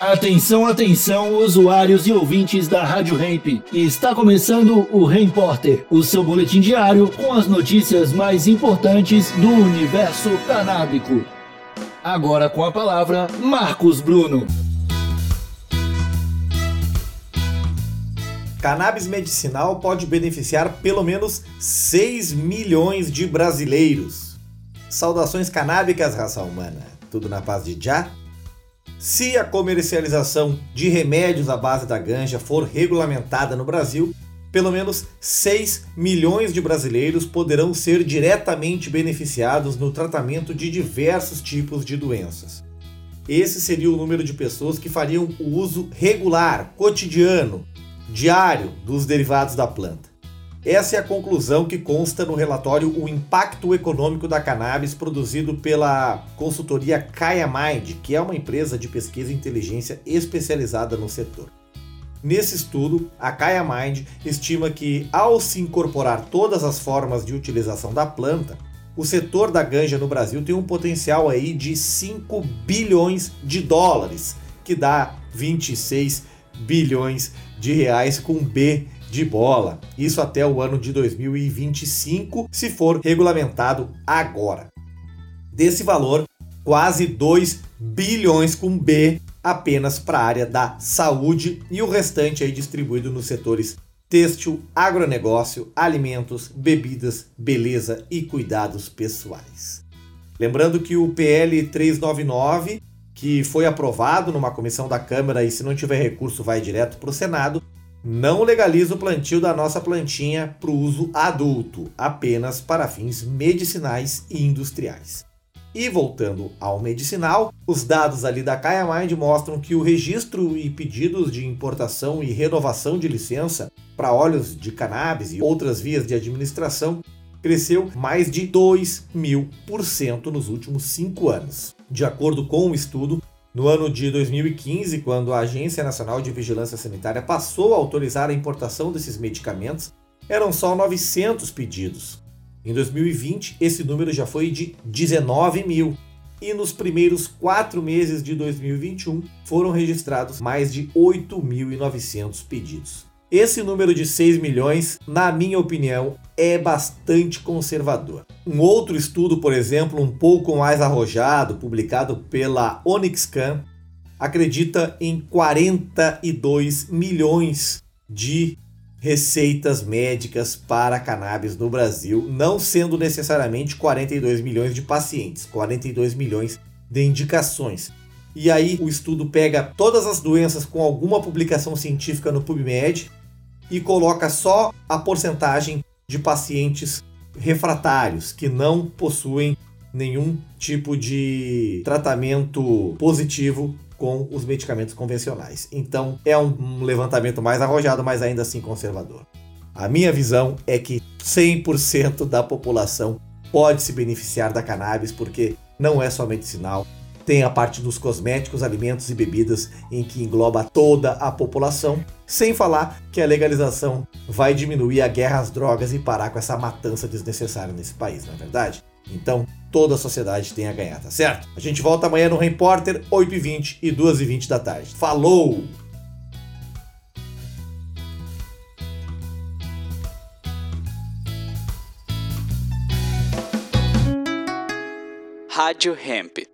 Atenção, atenção, usuários e ouvintes da Rádio Hemp. Está começando o Repórter, o seu boletim diário com as notícias mais importantes do universo canábico. Agora com a palavra, Marcos Bruno. Cannabis medicinal pode beneficiar pelo menos 6 milhões de brasileiros. Saudações canábicas, raça humana. Tudo na paz de Já? Se a comercialização de remédios à base da ganja for regulamentada no Brasil, pelo menos 6 milhões de brasileiros poderão ser diretamente beneficiados no tratamento de diversos tipos de doenças. Esse seria o número de pessoas que fariam o uso regular, cotidiano, diário dos derivados da planta. Essa é a conclusão que consta no relatório O Impacto Econômico da Cannabis, produzido pela consultoria Kaya Mind, que é uma empresa de pesquisa e inteligência especializada no setor. Nesse estudo, a Kaya Mind estima que, ao se incorporar todas as formas de utilização da planta, o setor da ganja no Brasil tem um potencial aí de 5 bilhões de dólares, que dá 26 bilhões de reais com B de bola. Isso até o ano de 2025, se for regulamentado agora. Desse valor, quase 2 bilhões com B apenas para a área da saúde e o restante aí distribuído nos setores têxtil, agronegócio, alimentos, bebidas, beleza e cuidados pessoais. Lembrando que o PL 399, que foi aprovado numa comissão da Câmara e se não tiver recurso vai direto para o Senado, não legaliza o plantio da nossa plantinha para uso adulto, apenas para fins medicinais e industriais. E voltando ao medicinal, os dados ali da Mind mostram que o registro e pedidos de importação e renovação de licença para óleos de cannabis e outras vias de administração cresceu mais de 2 mil por cento nos últimos cinco anos. De acordo com o um estudo, no ano de 2015, quando a Agência Nacional de Vigilância Sanitária passou a autorizar a importação desses medicamentos, eram só 900 pedidos. Em 2020, esse número já foi de 19 mil. E nos primeiros quatro meses de 2021 foram registrados mais de 8.900 pedidos. Esse número de 6 milhões, na minha opinião, é bastante conservador. Um outro estudo, por exemplo, um pouco mais arrojado, publicado pela OnyxCam, acredita em 42 milhões de receitas médicas para cannabis no Brasil, não sendo necessariamente 42 milhões de pacientes, 42 milhões de indicações. E aí o estudo pega todas as doenças com alguma publicação científica no PubMed e coloca só a porcentagem de pacientes refratários que não possuem nenhum tipo de tratamento positivo com os medicamentos convencionais. Então é um levantamento mais arrojado, mas ainda assim conservador. A minha visão é que 100% da população pode se beneficiar da cannabis porque não é só medicinal, tem a parte dos cosméticos, alimentos e bebidas, em que engloba toda a população, sem falar que a legalização vai diminuir a guerra às drogas e parar com essa matança desnecessária nesse país, não é verdade? Então, toda a sociedade tem a ganhar, tá certo? A gente volta amanhã no Repórter, 8h20 e 2h20 da tarde. Falou! Rádio Hemp.